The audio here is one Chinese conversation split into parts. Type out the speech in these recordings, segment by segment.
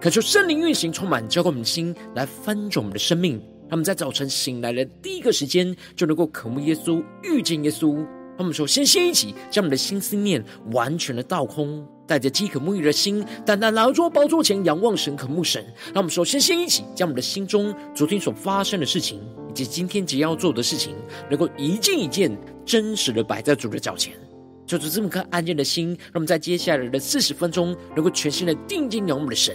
恳求圣灵运行，充满浇灌我们的心，来翻转我们的生命。让我们在早晨醒来的第一个时间，就能够渴慕耶稣、遇见耶稣。让我们首先先一起将我们的心思念完全的倒空。带着饥渴沐浴的心，单单来到宝座前仰望神、渴慕神。让我们首先先一起将我们的心中昨天所发生的事情，以及今天即将要做的事情，能够一件一件真实的摆在主的脚前。就是这么颗安静的心，让我们在接下来的四十分钟，能够全心的定睛仰望我们的神，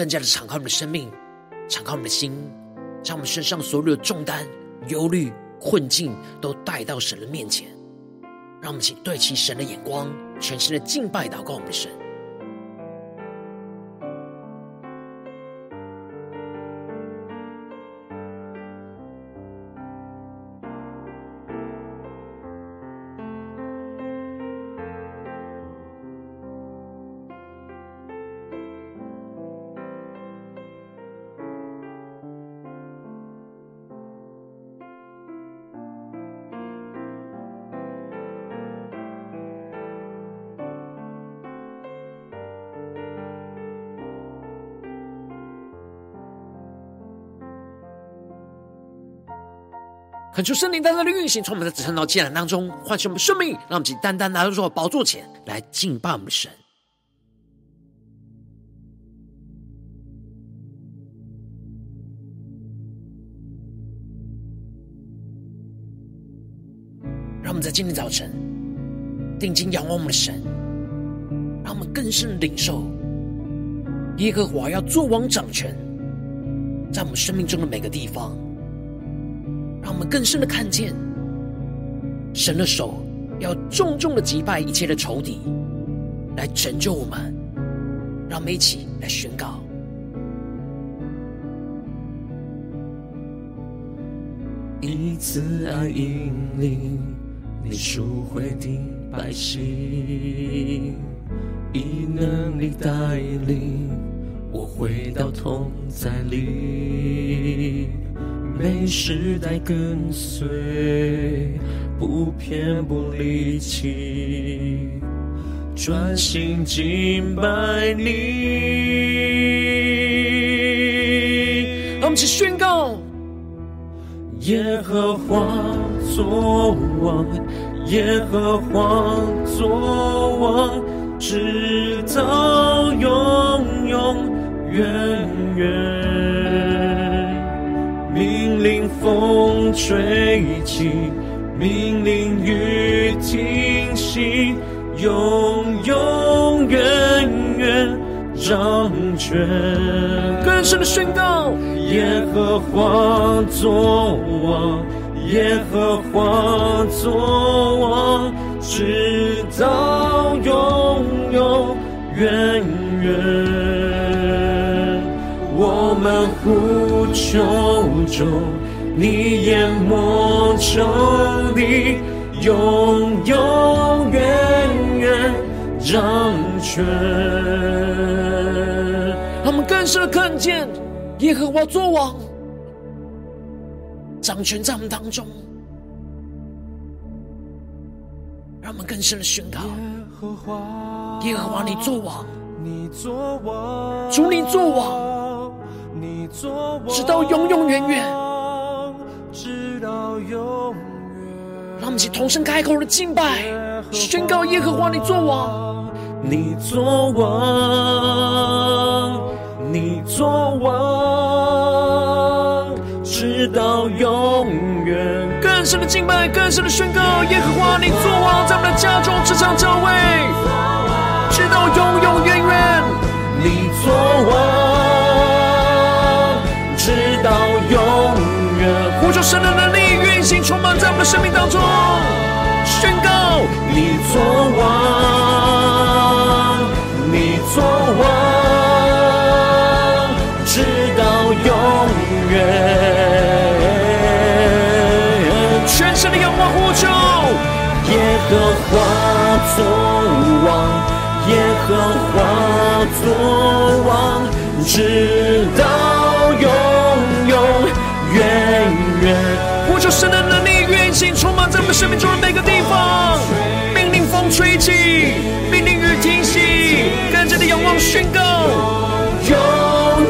更加的敞开我们的生命，敞开我们的心，将我们身上所有的重担、忧虑、困境都带到神的面前。让我们请对齐神的眼光，全心的敬拜祷告我们的神。恳求圣灵单单的运行，从我们的子孙到艰难当中唤醒我们生命，让我们单单来到主宝座前来敬拜我们的神。让我们在今天早晨定睛仰望我们的神，让我们更深领受耶和华要做王掌权，在我们生命中的每个地方。让我们更深的看见，神的手要重重的击败一切的仇敌，来拯救我们。让我们一起来宣告：一次爱引领你赎回的百姓，以能力带领我回到同在里。被时代跟随，不偏不离弃，专心敬拜你。让我们一起宣告：耶和华作王，耶和华作王，直到永永远远。令风吹起，命令雨停息，永永远远掌权。更深的宣告：耶和华作王，耶和华作王，直到永永远远。我们呼求中，你淹没仇敌，永永远远掌权。他们更深的看见耶和华作王，掌权在我们当中。让我们更深的宣告：耶和华，你作王，你作王，主你作王。直到永永远远，直到永远。让我们一起同声开口的敬拜，宣告耶和华你作王，你作王，你作王。直到永远。更深的敬拜，更深的宣告，耶和华，你作王在我们的家中，职场教会，直到永永远远。求神的能力运行，充满在我们的生命当中，宣告你作王，你作王，直到永远。全身的仰望呼求，耶和华作王，耶和华作王，直到远远。呼求神的能力运行，充满在我们生命中的每个地方。命令风吹起，命令雨停息，跟着的仰望宣告，永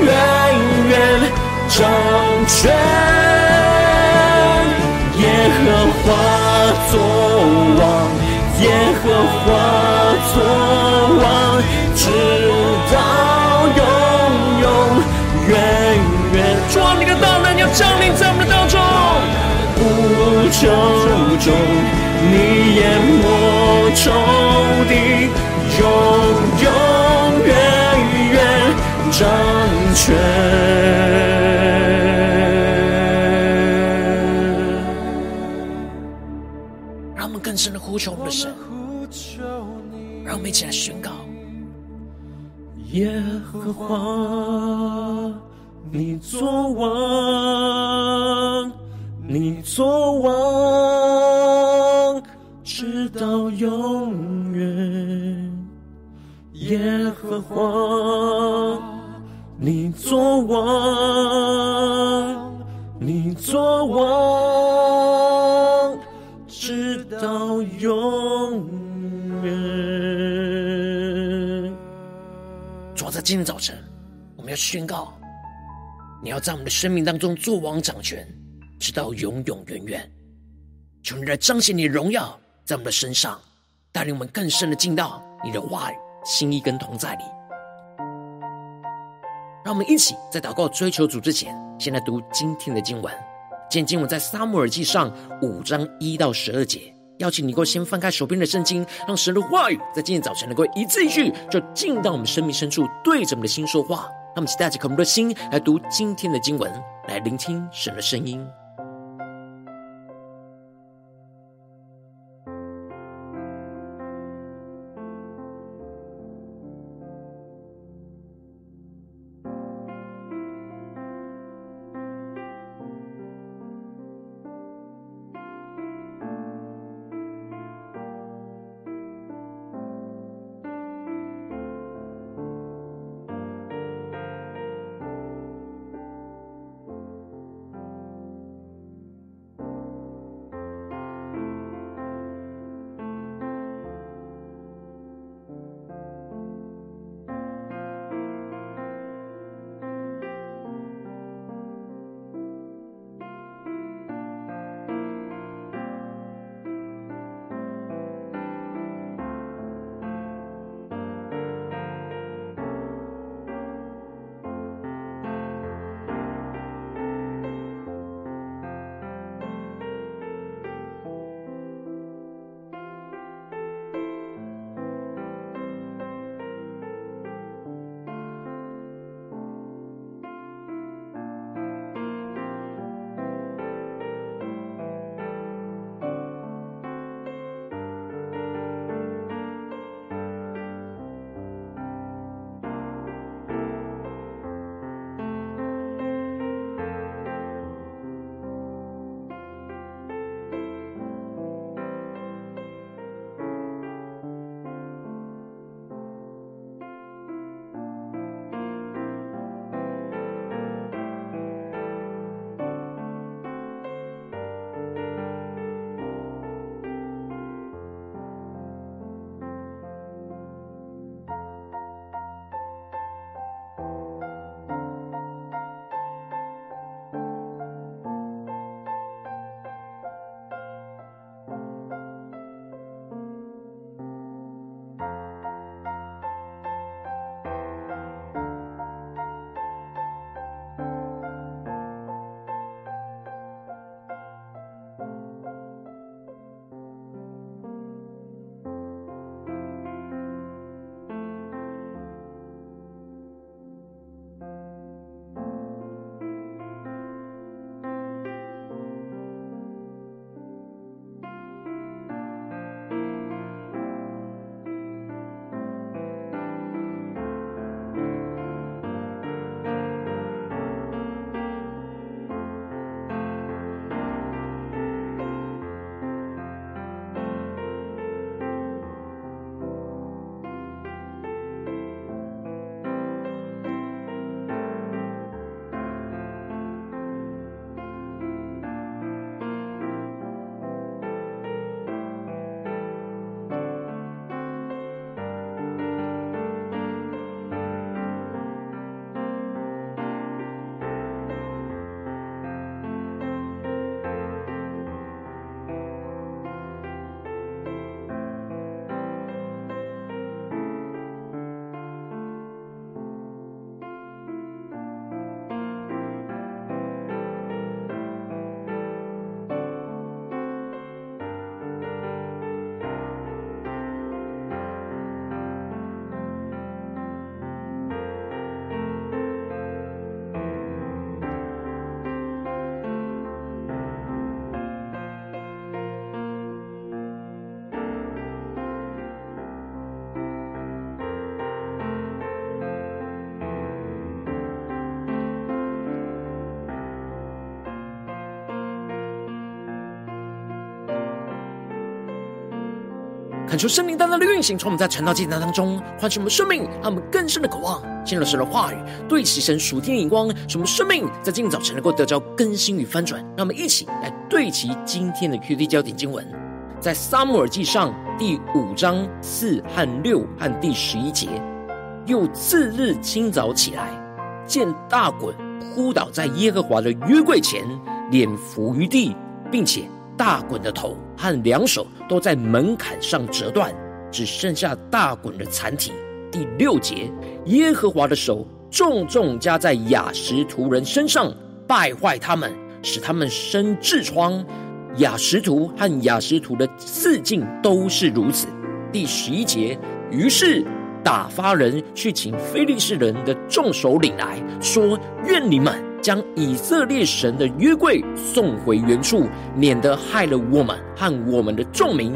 远远掌权。耶和华作王，耶和华作王，直到永永远远。主啊，你的大能要降临在我们的当中，求中，你淹没仇敌，永永远远掌权。让我们更深的呼求我们的神，让我们一起来宣告：耶和华，你作王，耶和华，你作王，你作王。直到永远。主啊，在今天早晨，我们要宣告，你要在我们的生命当中作王掌权，直到永永远远。求你来彰显你的荣耀在我们的身上，带领我们更深的进到你的话语、心意跟同在里。让我们一起在祷告追求主之前，先来读今天的经文。今天经文在撒母耳记上五章一到十二节，邀请你能够先翻开手边的圣经，让神的话语在今天早晨能够一字一句就进到我们生命深处，对着我们的心说话。让我们期待着渴慕的心来读今天的经文，来聆听神的声音。求圣灵单单的运行，从我们在晨祷祭坛当中唤醒我们生命，让我们更深的渴望进入神的话语，对齐神属天的眼光，使我们生命在今早晨能够得着更新与翻转。让我们一起来对齐今天的 QD 焦点经文，在撒母耳记上第五章四和六和第十一节。又次日清早起来，见大衮扑倒在耶和华的约柜前，脸伏于地，并且。大衮的头和两手都在门槛上折断，只剩下大衮的残体。第六节，耶和华的手重重加在雅实图人身上，败坏他们，使他们生痔疮。雅实图和雅实图的四境都是如此。第十一节，于是打发人去请非利士人的众首领来说：愿你们。将以色列神的约柜送回原处，免得害了我们和我们的众民。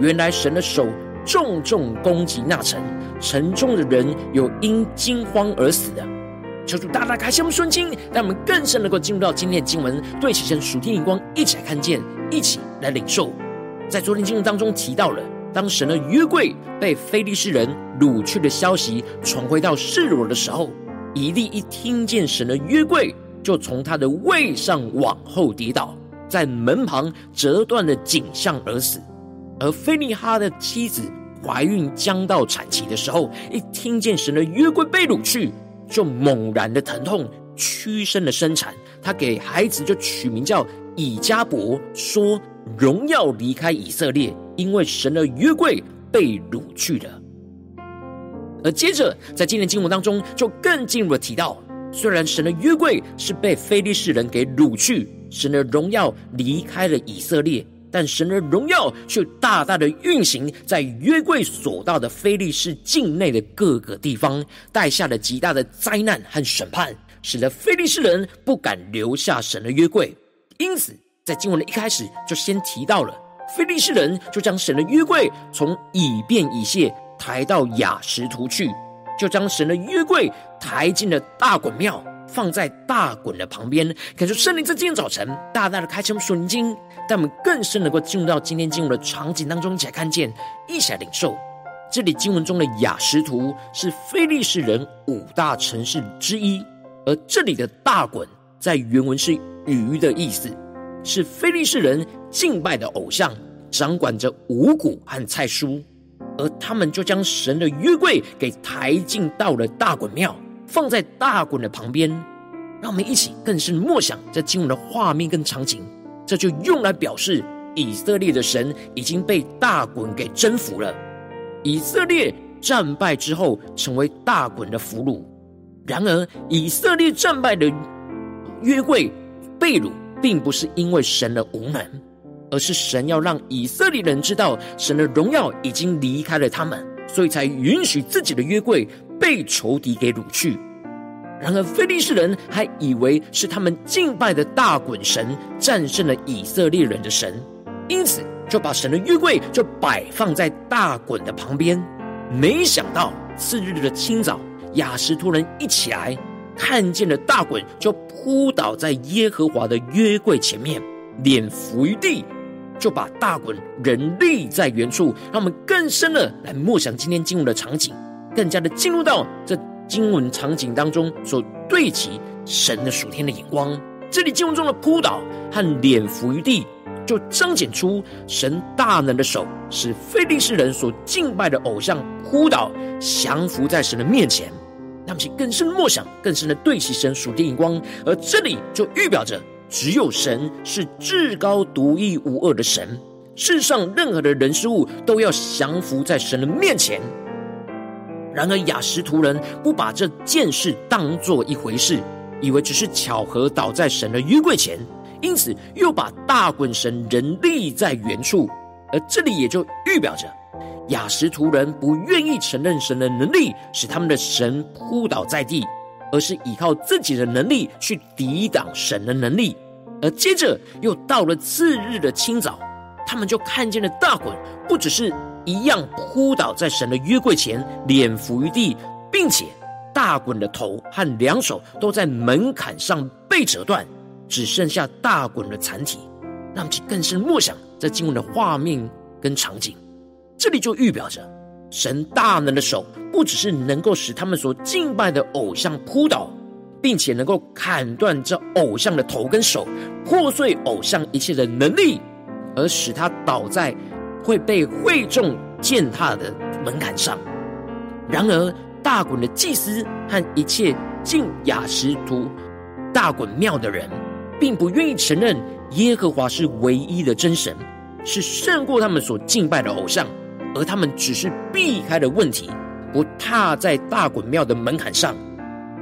原来神的手重重攻击那城，城中的人有因惊慌而死的。求主大大开箱顺经，让我们更深能够进入到今天的经文，对齐神属天眼光，一起来看见，一起来领受。在昨天经文当中提到了，当神的约柜被非利士人掳去的消息传回到示罗的时候，以利一听见神的约柜。就从他的位上往后跌倒，在门旁折断的颈项而死。而菲尼哈的妻子怀孕将到产期的时候，一听见神的约柜被掳去，就猛然的疼痛，屈身的生产。他给孩子就取名叫以迦伯，说荣耀离开以色列，因为神的约柜被掳去了。而接着在今天经文当中，就更进一步的提到。虽然神的约柜是被非利士人给掳去，神的荣耀离开了以色列，但神的荣耀却大大的运行在约柜所到的非利士境内的各个地方，带下了极大的灾难和审判，使得非利士人不敢留下神的约柜。因此，在经文的一开始就先提到了非利士人就将神的约柜从以便以谢抬到雅实图去。就将神的约柜抬进了大衮庙，放在大衮的旁边。感受圣灵在今天早晨大大的开启我们属灵经，让我们更深能够进入到今天进入的场景当中，一起来看见，一起来领受。这里经文中的雅实图是非利士人五大城市之一，而这里的大衮在原文是鱼的意思，是非利士人敬拜的偶像，掌管着五谷和菜蔬。而他们就将神的约柜给抬进到了大衮庙，放在大衮的旁边。让我们一起更深默想这经文的画面跟场景。这就用来表示以色列的神已经被大衮给征服了。以色列战败之后，成为大衮的俘虏。然而，以色列战败的约柜被掳，并不是因为神的无能。而是神要让以色列人知道，神的荣耀已经离开了他们，所以才允许自己的约柜被仇敌给掳去。然而，非利士人还以为是他们敬拜的大衮神战胜了以色列人的神，因此就把神的约柜就摆放在大衮的旁边。没想到次日的清早，亚实突人一起来，看见了大衮，就扑倒在耶和华的约柜前面，脸伏于地。就把大衮人立在原处，让我们更深的来默想今天经文的场景，更加的进入到这经文场景当中所对齐神的属天的眼光。这里经文中的扑倒和脸伏于地，就彰显出神大能的手，使非利士人所敬拜的偶像扑倒，降服在神的面前。让我们更深的默想，更深的对齐神属天眼光，而这里就预表着。只有神是至高独一无二的神，世上任何的人事物都要降服在神的面前。然而亚实突人不把这件事当作一回事，以为只是巧合倒在神的约柜前，因此又把大衮神人立在原处。而这里也就预表着亚实突人不愿意承认神的能力，使他们的神扑倒在地，而是依靠自己的能力去抵挡神的能力。而接着又到了次日的清早，他们就看见了大衮，不只是一样扑倒在神的约柜前，脸伏于地，并且大衮的头和两手都在门槛上被折断，只剩下大衮的残体。让其更深默想这经文的画面跟场景。这里就预表着神大能的手，不只是能够使他们所敬拜的偶像扑倒，并且能够砍断这偶像的头跟手，破碎偶像一切的能力，而使他倒在会被会众践踏的门槛上。然而，大衮的祭司和一切进亚实突大衮庙的人，并不愿意承认耶和华是唯一的真神，是胜过他们所敬拜的偶像，而他们只是避开了问题，不踏在大衮庙的门槛上。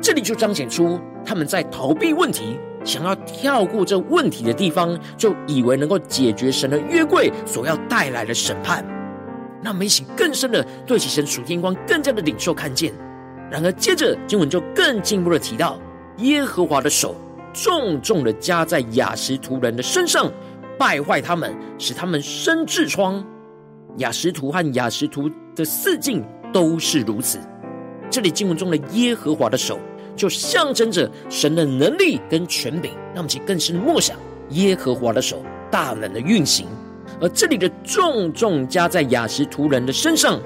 这里就彰显出他们在逃避问题，想要跳过这问题的地方，就以为能够解决神的约柜所要带来的审判。那我们一起更深的对齐神属天光，更加的领受看见。然而，接着经文就更进一步的提到，耶和华的手重重的加在雅实图人的身上，败坏他们，使他们生痔疮。雅实图和雅实图的四境都是如此。这里经文中的耶和华的手，就象征着神的能力跟权柄。让我们一起更深默想耶和华的手大能的运行。而这里的重重加在雅实图人的身上，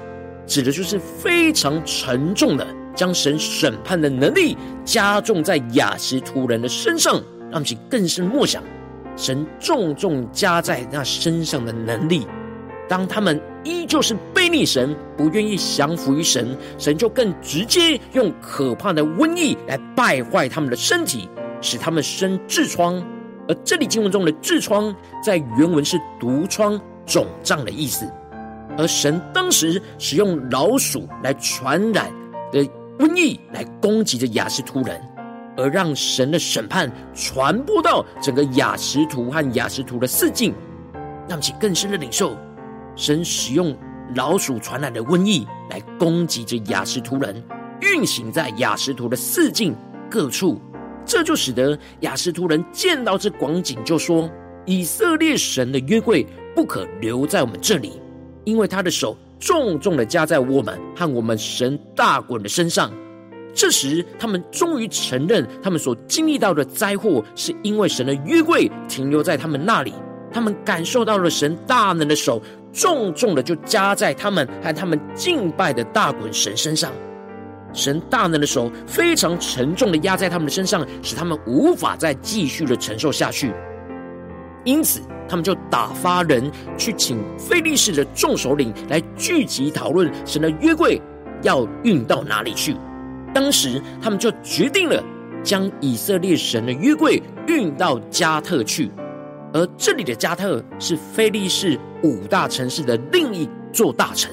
指的就是非常沉重的，将神审判的能力加重在雅实图人的身上，让其更深默想神重重加在那身上的能力。当他们依旧是悖逆神，不愿意降服于神，神就更直接用可怕的瘟疫来败坏他们的身体，使他们生痔疮。而这里经文中的痔疮，在原文是毒疮、肿胀的意思。而神当时使用老鼠来传染的瘟疫来攻击着雅实突人，而让神的审判传播到整个雅实突和雅实突的四境，让其更深的领受神使用老鼠传染的瘟疫来攻击着亚实突人，运行在亚实图的四境各处。这就使得亚实突人见到这广景，就说：“以色列神的约柜不可留在我们这里，因为他的手重重的加在我们和我们神大衮的身上。”这时，他们终于承认，他们所经历到的灾祸，是因为神的约柜停留在他们那里，他们感受到了神大能的手重重的就加在他们和他们敬拜的大衮神身上。神大能的手非常沉重的压在他们的身上，使他们无法再继续的承受下去。因此，他们就打发人去请非利士的众首领来聚集讨论神的约柜要运到哪里去。当时，他们就决定了将以色列神的约柜运到加特去，而这里的加特是非利士五大城市的另一座大城。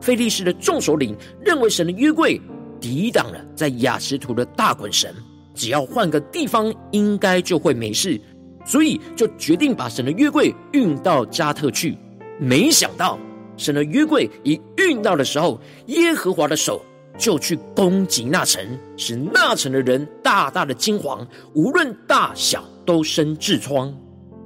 非利士的众首领认为神的约柜抵挡了在雅实图的大衮神，只要换个地方，应该就会没事，所以就决定把神的约柜运到加特去。没想到神的约柜一运到的时候，耶和华的手就去攻击那城，使那城的人大大的惊惶，无论大小都生痔疮。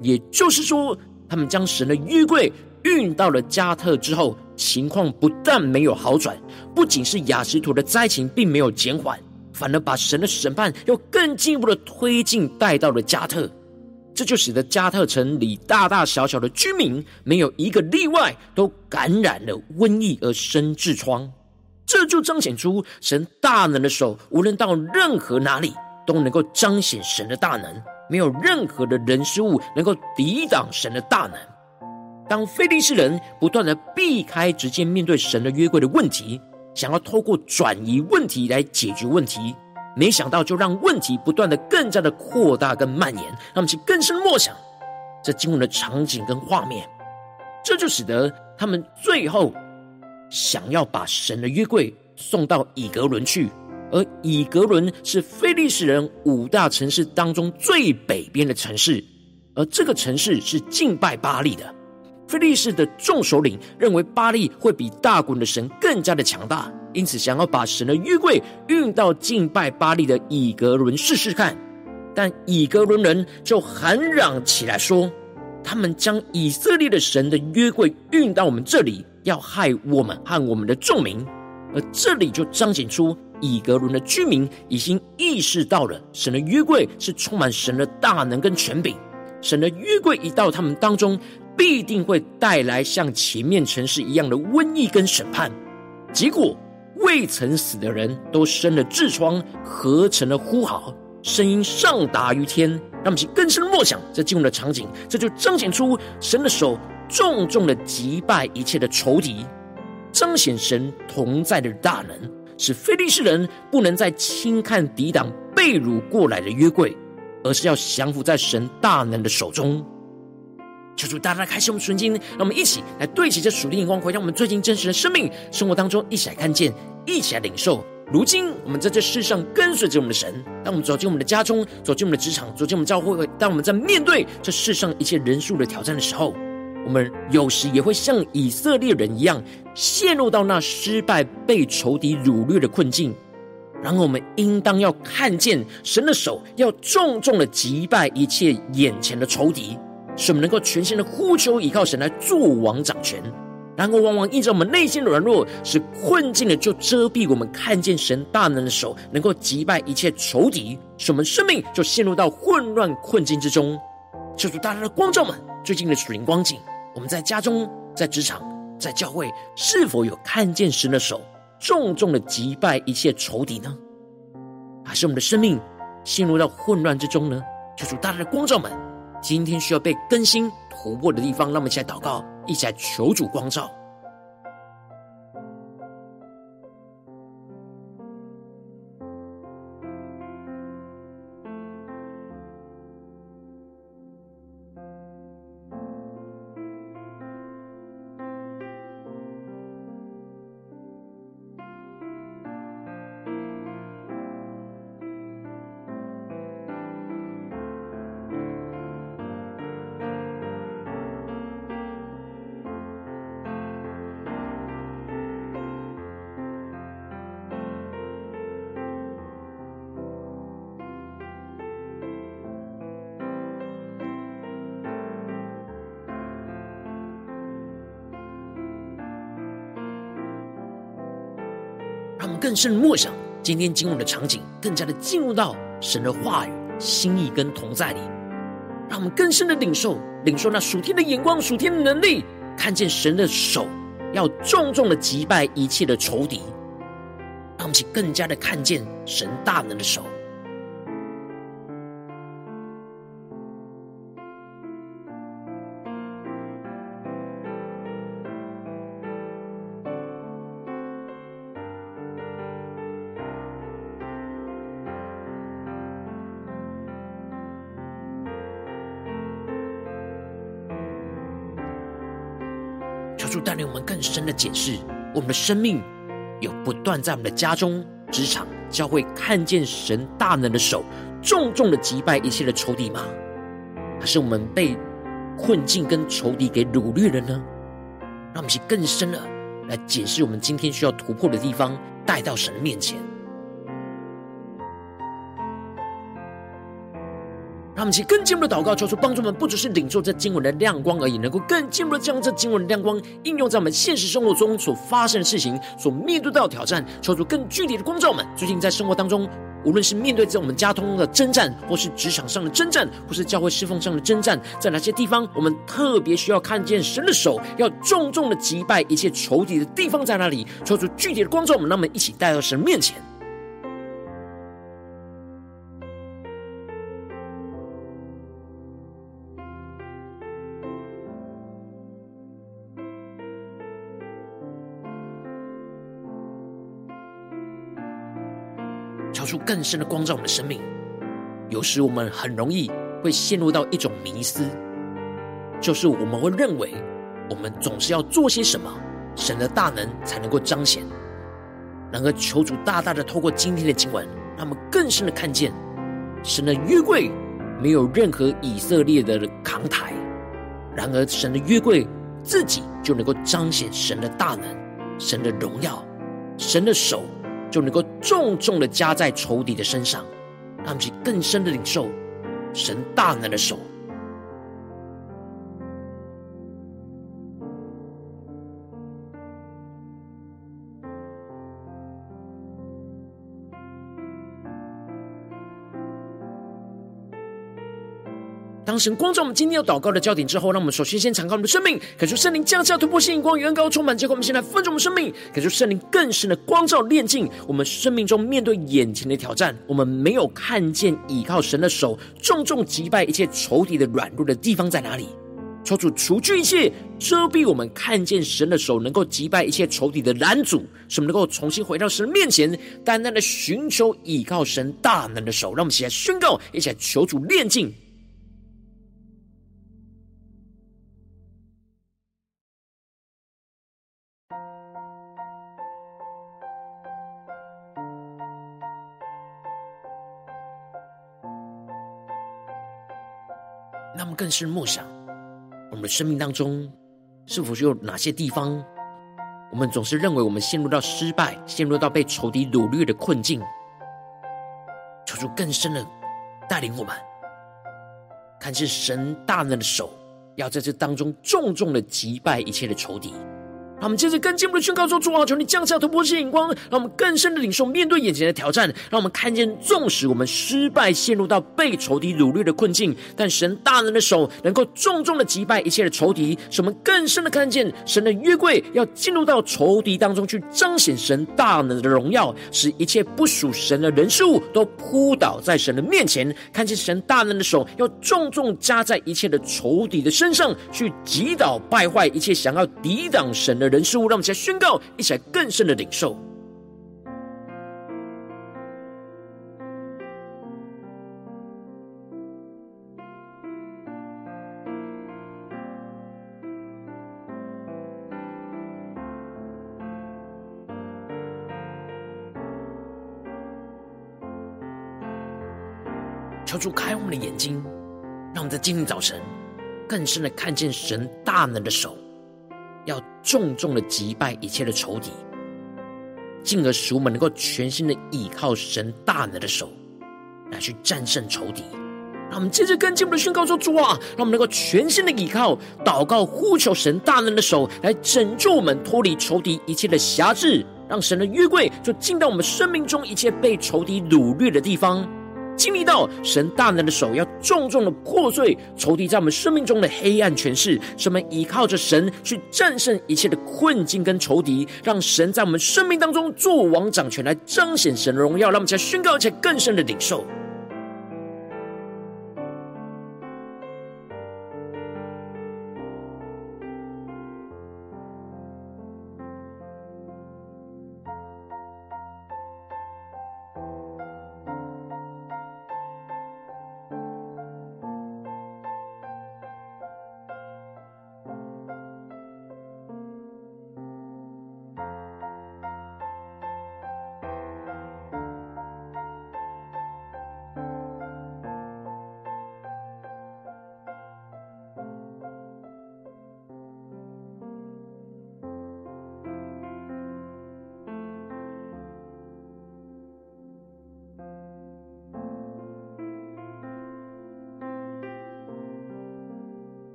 也就是说，他们将神的约柜运到了加特之后。情况不但没有好转，不仅是雅实图的灾情并没有减缓，反而把神的审判又更进一步的推进，带到了加特。这就使得加特城里大大小小的居民没有一个例外，都感染了瘟疫而生痔疮。这就彰显出神大能的手，无论到任何哪里，都能够彰显神的大能，没有任何的人事物能够抵挡神的大能。当非利士人不断的避开直接面对神的约柜的问题，想要透过转移问题来解决问题，没想到就让问题不断的更加的扩大跟蔓延，让我们去更深默想这经文的场景跟画面，这就使得他们最后想要把神的约柜送到以革伦去，而以格伦是非利士人五大城市当中最北边的城市，而这个城市是敬拜巴力的。非利士的众首领认为巴力会比大衮的神更加的强大，因此想要把神的约柜运到敬拜巴力的以格伦试试看。但以格伦人就喊嚷起来说：“他们将以色列的神的约柜运到我们这里，要害我们和我们的众民。”而这里就彰显出以格伦的居民已经意识到了神的约柜是充满神的大能跟权柄。神的约柜一到他们当中，必定会带来像前面城市一样的瘟疫跟审判。结果未曾死的人都生了痔疮，合成了呼号，声音上达于天。让我们去更深默想这进入的场景，这就彰显出神的手重重的击败一切的仇敌，彰显神同在的大能，使非利士人不能再轻看抵挡被掳过来的约柜，而是要降服在神大能的手中。求主大大开启我们纯经，让我们一起来对齐这属灵眼光，回到我们最近真实的生命生活当中，一起来看见，一起来领受。如今我们在这世上跟随着我们的神，当我们走进我们的家中，走进我们的职场，走进我们教会，当我们在面对这世上一切人数的挑战的时候，我们有时也会像以色列人一样，陷入到那失败、被仇敌掳掠的困境。然后我们应当要看见神的手，要重重的击败一切眼前的仇敌。使我们能够全心的呼求，依靠神来作王掌权。然后往往因着我们内心的软弱，使困境的就遮蔽我们看见神大能的手，能够击败一切仇敌，使我们生命就陷入到混乱困境之中。求主大大的光照们，最近的属灵光景，我们在家中、在职场、在教会，是否有看见神的手重重的击败一切仇敌呢？还是我们的生命陷入到混乱之中呢？求主大大的光照们。今天需要被更新突破的地方，让我们一起来祷告，一起来求主光照。更深的默想今天经文的场景，更加的进入到神的话语、心意跟同在里，让我们更深的领受、领受那属天的眼光、属天的能力，看见神的手要重重的击败一切的仇敌，让我们去更加的看见神大能的手。解释我们的生命，有不断在我们的家中、职场、教会看见神大能的手，重重的击败一切的仇敌吗？还是我们被困境跟仇敌给掳掠了呢？让我们去更深的来解释我们今天需要突破的地方，带到神面前。让我们去更进一步的祷告，求主帮助我们，不只是领受这经文的亮光而已，能够更进一步的将这经文的亮光应用在我们现实生活中所发生的事情、所面对到的挑战。求主更具体的光照我们。最近在生活当中，无论是面对着我们家中的征战，或是职场上的征战，或是教会侍奉上的征战，在哪些地方我们特别需要看见神的手，要重重的击败一切仇敌的地方在哪里？求主具体的光照我们，让我们一起带到神面前。出更深的光照我们的生命，有时我们很容易会陷入到一种迷思，就是我们会认为我们总是要做些什么，神的大能才能够彰显。然而，求主大大的透过今天的经文，让我们更深的看见，神的约柜没有任何以色列的扛抬，然而神的约柜自己就能够彰显神的大能、神的荣耀、神的手。就能够重重的加在仇敌的身上，让其更深的领受神大能的手。当神光照我们今天要祷告的焦点之后，让我们首先先敞开我们的生命，感受圣灵降下突破性光，远高充满。结果我们先来分盛我们生命，感受圣灵更深的光照炼净我们生命中面对眼前的挑战。我们没有看见倚靠神的手重重击败一切仇敌的软弱的地方在哪里？求主除去一切遮蔽我们看见神的手能够击败一切仇敌的拦阻，使我们能够重新回到神面前，单单的寻求倚靠神大能的手。让我们一起来宣告，一起来求主炼净。更是默想，我们的生命当中，是否有哪些地方，我们总是认为我们陷入到失败，陷入到被仇敌掳掠的困境？求主更深的带领我们，看见神大能的手，要在这当中重重的击败一切的仇敌。让我们接着更进一步的宣告说：主啊，求你降下突破性眼光，让我们更深的领受面对眼前的挑战。让我们看见，纵使我们失败，陷入到被仇敌掳掠的困境，但神大能的手能够重重的击败一切的仇敌，使我们更深的看见神的约柜要进入到仇敌当中去彰显神大能的荣耀，使一切不属神的人事物都扑倒在神的面前。看见神大能的手要重重加在一切的仇敌的身上，去击倒败坏一切想要抵挡神的人事物，让我们一起来宣告，一起来更深的领受。求主开我们的眼睛，让我们在今天早晨更深的看见神大能的手。要重重的击败一切的仇敌，进而使我们能够全心的倚靠神大能的手，来去战胜仇敌。让我们接着跟进我们的宣告说：主啊，让我们能够全心的倚靠、祷告、呼求神大能的手，来拯救我们脱离仇敌一切的辖制，让神的约柜就进到我们生命中一切被仇敌掳掠的地方。经历到神大能的手要重重的破碎仇敌在我们生命中的黑暗权势，使我们依靠着神去战胜一切的困境跟仇敌，让神在我们生命当中做王掌权，来彰显神的荣耀，让我们再宣告，而且更深的领受。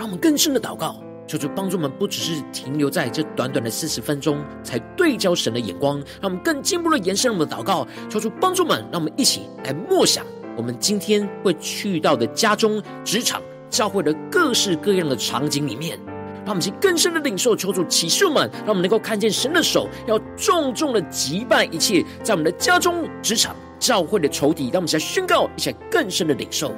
让我们更深的祷告，求主帮助我们，不只是停留在这短短的四十分钟，才对焦神的眼光。让我们更进一步的延伸我们的祷告，求主帮助我们，让我们一起来默想我们今天会去到的家中、职场、教会的各式各样的场景里面，让我们去更深的领受，求主启示我们，让我们能够看见神的手要重重的击败一切在我们的家中、职场、教会的仇敌。让我们来宣告，一起来更深的领受。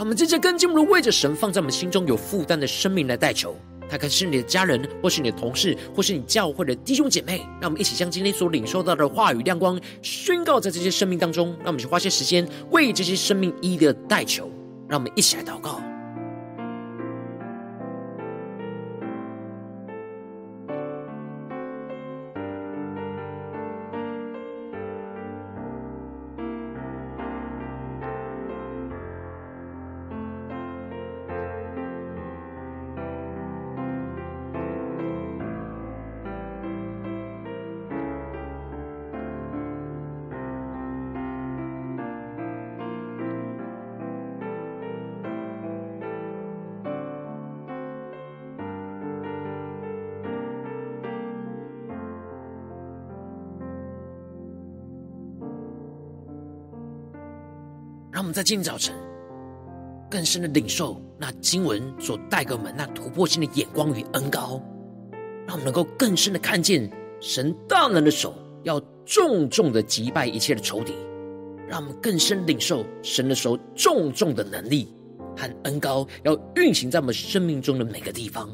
让我们这些跟进不如为着神放在我们心中有负担的生命来代求。他可是你的家人，或是你的同事，或是你教会的弟兄姐妹。让我们一起将今天所领受到的话语亮光宣告在这些生命当中。让我们去花些时间为这些生命一一的代求。让我们一起来祷告。在今天早晨更深的领受那经文所带给我们那突破性的眼光与恩膏，让我们能够更深的看见神大能的手要重重的击败一切的仇敌，让我们更深领受神的手重重的能力和恩膏要运行在我们生命中的每个地方。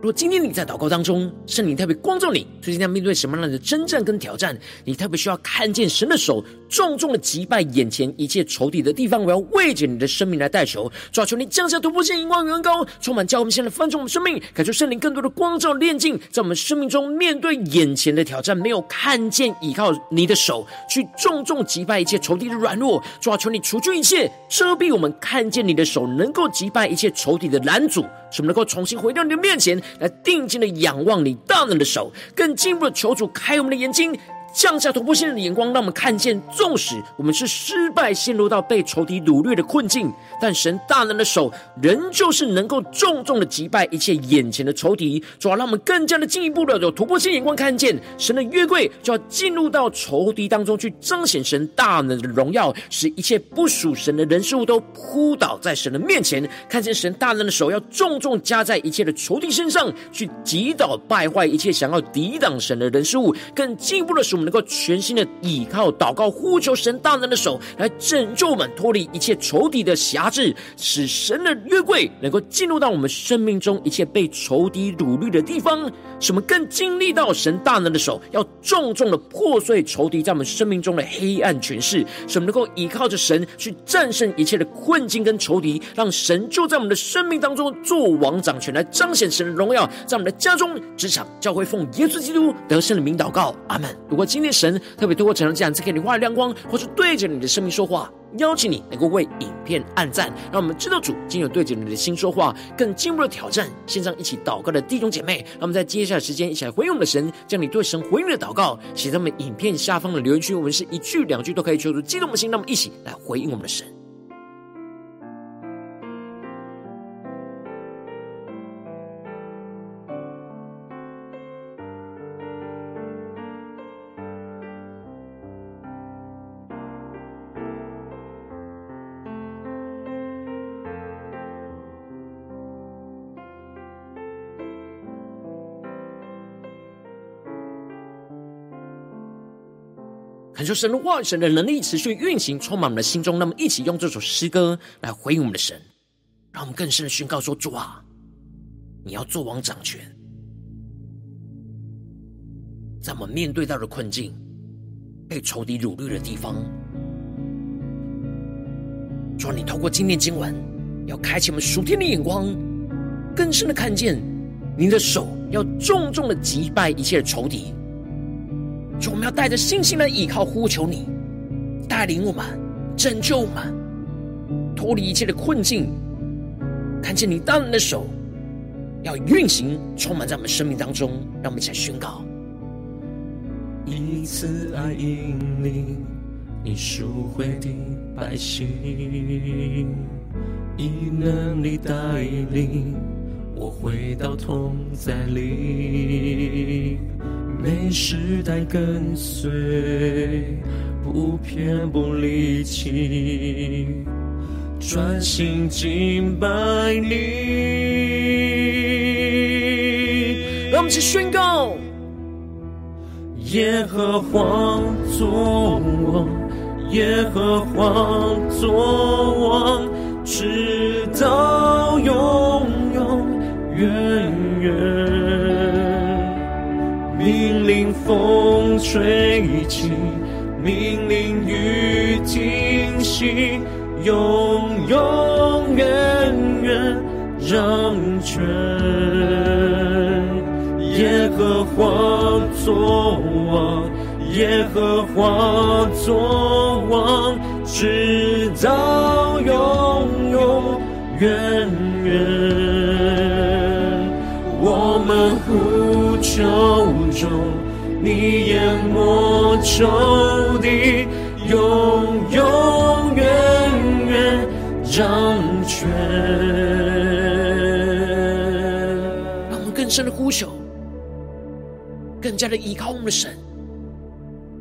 如果今天你在祷告当中，圣灵特别光照你，最近在面对什么样的征战跟挑战，你特别需要看见神的手重重的击败眼前一切仇敌的地方，我要为着你的生命来代求，抓求你降下突破性、荧光与恩膏，充满叫我们现在翻转我们生命，感受圣灵更多的光照炼净，在我们生命中面对眼前的挑战，没有看见依靠你的手去重重击败一切仇敌的软弱，抓求你除去一切遮蔽我们看见你的手能够击败一切仇敌的拦阻，使我们能够重新回到你的面前。来定睛的仰望你大能的手，更进一步的求主开我们的眼睛。降下突破性的眼光，让我们看见，纵使我们是失败，陷入到被仇敌掳掠的困境，但神大能的手仍旧是能够重重的击败一切眼前的仇敌。主要让我们更加的进一步的有突破性眼光，看见神的约柜就要进入到仇敌当中去彰显神大能的荣耀，使一切不属神的人事物都扑倒在神的面前。看见神大能的手要重重加在一切的仇敌身上，去击倒败坏一切想要抵挡神的人事物，更进一步的使。能够全心的倚靠、祷告、呼求神大能的手来拯救我们，脱离一切仇敌的辖制，使神的约柜能够进入到我们生命中一切被仇敌掳掠的地方，使我们更经历到神大能的手要重重的破碎仇敌在我们生命中的黑暗权势，使我们能够依靠着神去战胜一切的困境跟仇敌，让神就在我们的生命当中做王掌权，来彰显神的荣耀，在我们的家中、职场、教会，奉耶稣基督得胜的名祷告，阿门。如果今天神特别透过这样子给你画亮光，或是对着你的生命说话，邀请你能够为影片按赞，让我们知道主今有对着你的心说话，更进一步的挑战。线上一起祷告的弟兄姐妹，让我们在接下来时间一起来回应我们的神，将你对神回应的祷告写在我们影片下方的留言区，我们是一句两句都可以求助激动的心，那么一起来回应我们的神。感受神的话语，神的能力持续运行，充满我们的心中。那么，一起用这首诗歌来回应我们的神，让我们更深的宣告说：主啊，你要作王掌权，在我们面对到的困境、被仇敌掳掠的地方，主啊，你透过今天经文，要开启我们属天的眼光，更深的看见你的手要重重的击败一切的仇敌。主，我们要带着信心来依靠，呼求你带领我们，拯救我们，脱离一切的困境。看见你大能的手要运行，充满在我们生命当中。让我们一起来宣告：一次爱引领你赎回的百姓，以能力带领我回到同在里。每时代跟随，不偏不离弃，专心敬拜你。让我们一起宣告：耶和华作王，耶和华作王，直到永永远远。命令风吹起，命令雨停息，永永远远掌权。耶和华作王，耶和华作王，直到永永远远。我们呼求中，你淹没仇敌，永永远远掌权。让我们更深的呼求。更加的依靠我们的神，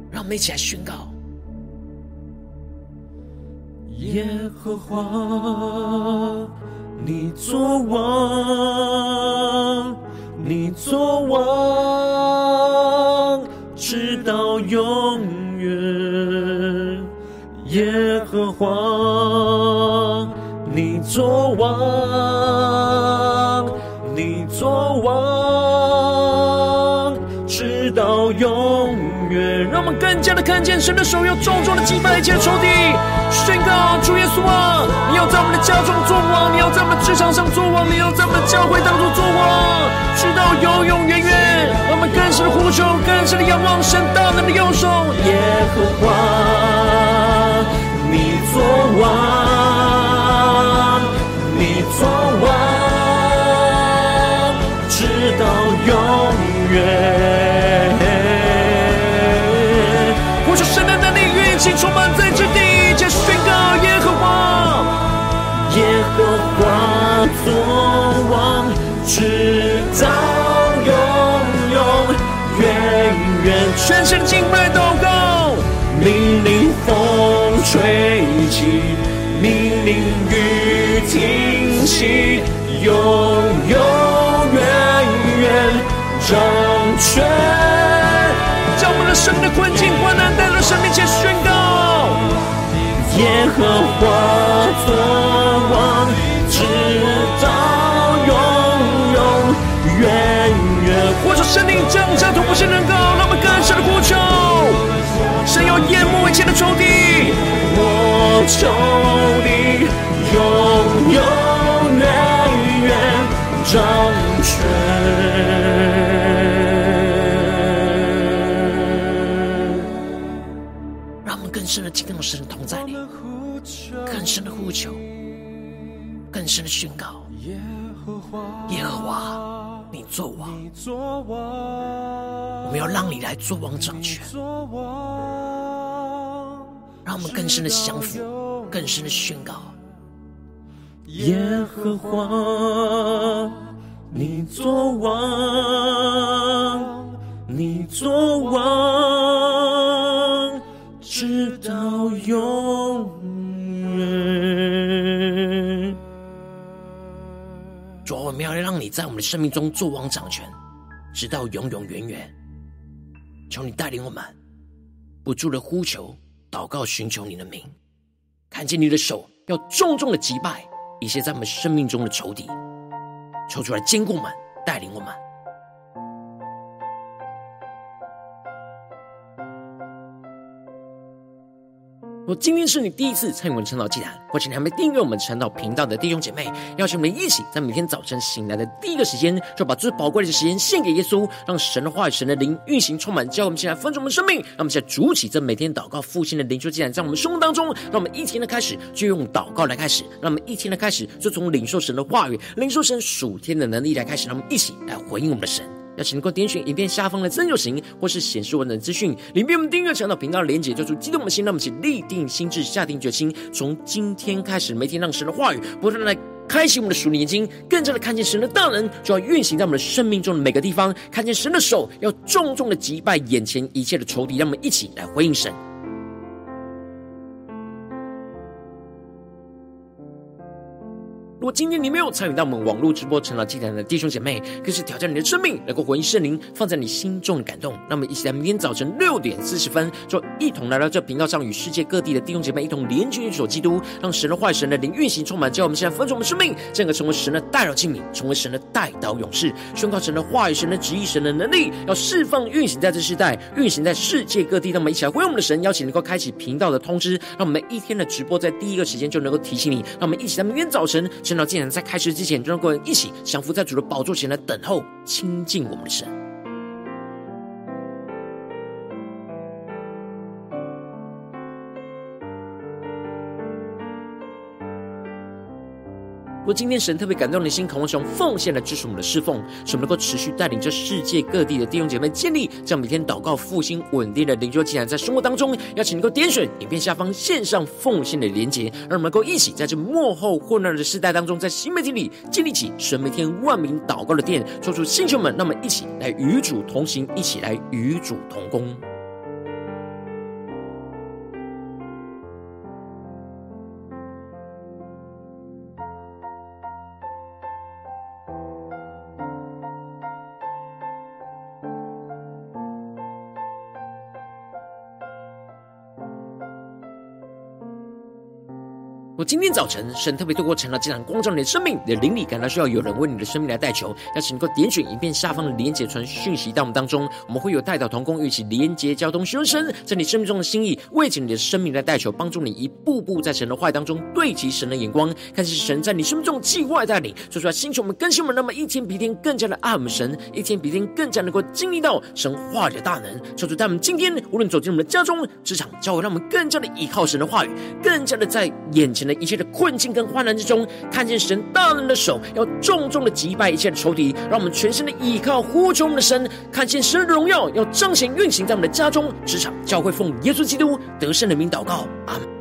让我们一起来宣告：耶和华，你作王，你作王，直到永远。耶和华，你作王，你作王。直到永远，让我们更加的看见神的手要重重的击败一切仇敌，宣告主耶稣啊，你要在我们的家中作王，你要在我们的职场上作王，你要在我们的教会当中作王，远。全身敬拜祷告，命令风吹起，命令雨停息，永永远远掌权。将我们的生的困境、患难带到神面前宣告。耶和华作远。呼求圣灵降下突破性能够，让我们更深的呼求，神要淹没一切的仇敌，我求你永永远远掌权。让我们更深的进入神的同在里。更深的呼求，更深的宣告：耶和华，你做王，我们要让你来做王掌权，让我们更深的降服，更深的宣告：耶和华，你作王，你作王，直到永。们要让你在我们的生命中作王掌权，直到永永远远。求你带领我们，不住的呼求、祷告、寻求你的名，看见你的手要重重的击败一些在我们生命中的仇敌，抽出来坚固我们，带领我们。如果今天是你第一次参与我们晨祷祭坛，或者你还没订阅我们晨祷频道的弟兄姐妹，邀请我们一起在每天早晨醒来的第一个时间，就把最宝贵的时间献给耶稣，让神的话语、神的灵运行充满，叫我们起来丰盛我们生命。让我们现在主起这每天祷告复兴的灵修祭坛，在我们生活当中，让我们一天的开始就用祷告来开始，让我们一天的开始就从领受神的话语、领受神属天的能力来开始，让我们一起来回应我们的神。邀请能够点选影片下方的增有型，或是显示文的资讯，里面我们订阅传道频道连结，就出激动的心，让我们一起立定心智，下定决心，从今天开始，每天让神的话语不断的来开启我们的属灵眼睛，更加的看见神的大能，就要运行在我们的生命中的每个地方，看见神的手要重重的击败眼前一切的仇敌，让我们一起来回应神。今天你没有参与到我们网络直播成了祭坛的弟兄姐妹，更是挑战你的生命，能够回应圣灵放在你心中的感动。那么，一起在明天早晨六点四十分，就一同来到这频道上，与世界各地的弟兄姐妹一同联结、一基督，让神的话、神的灵运行充满。叫我们现在分盛我们生命，这个成为神的代祷器皿，成为神的代祷勇士，宣告神的话语、神的旨意、神的能力，要释放运行在这世代，运行在世界各地。那么一起来回应我们的神，邀请能够开启频道的通知，让我们每一天的直播在第一个时间就能够提醒你。让我们一起在明天早晨，晨竟然在开始之前，就能够一起降服在主的宝座前来等候亲近我们的神。果今天神特别感动你的心，渴望用奉献来支持我们的侍奉，使我们能够持续带领这世界各地的弟兄姐妹建立这样每天祷告复兴稳定的灵修祭坛，在生活当中，邀请能够点选影片下方线上奉献的连结，让我们能够一起在这幕后混乱的时代当中，在新媒体里建立起神每天万名祷告的殿，说出星球们，那么一起来与主同行，一起来与主同工。今天早晨，神特别透过成了这场光照你的生命，你的灵里感到需要有人为你的生命来代求，邀请你能够点选影片下方的连结传讯息到我们当中，我们会有代祷同工一起连结交通，寻求神在你生命中的心意，为着你的生命来代求，帮助你一步步在神的话语当中对齐神的眼光，看见神在你生命中计划带领，说出来星球们更新我们，那么一天比一天更加的爱我们神，一天比一天更加能够经历到神话的大能，求主带我们今天无论走进我们的家中、职场、教会，让我们更加的依靠神的话语，更加的在眼前的一切的困境跟患难之中，看见神大能的手，要重重的击败一切的仇敌，让我们全身的倚靠呼求我们的神，看见神的荣耀，要彰显运行在我们的家中、职场、教会，奉耶稣基督得胜的名祷告，阿门。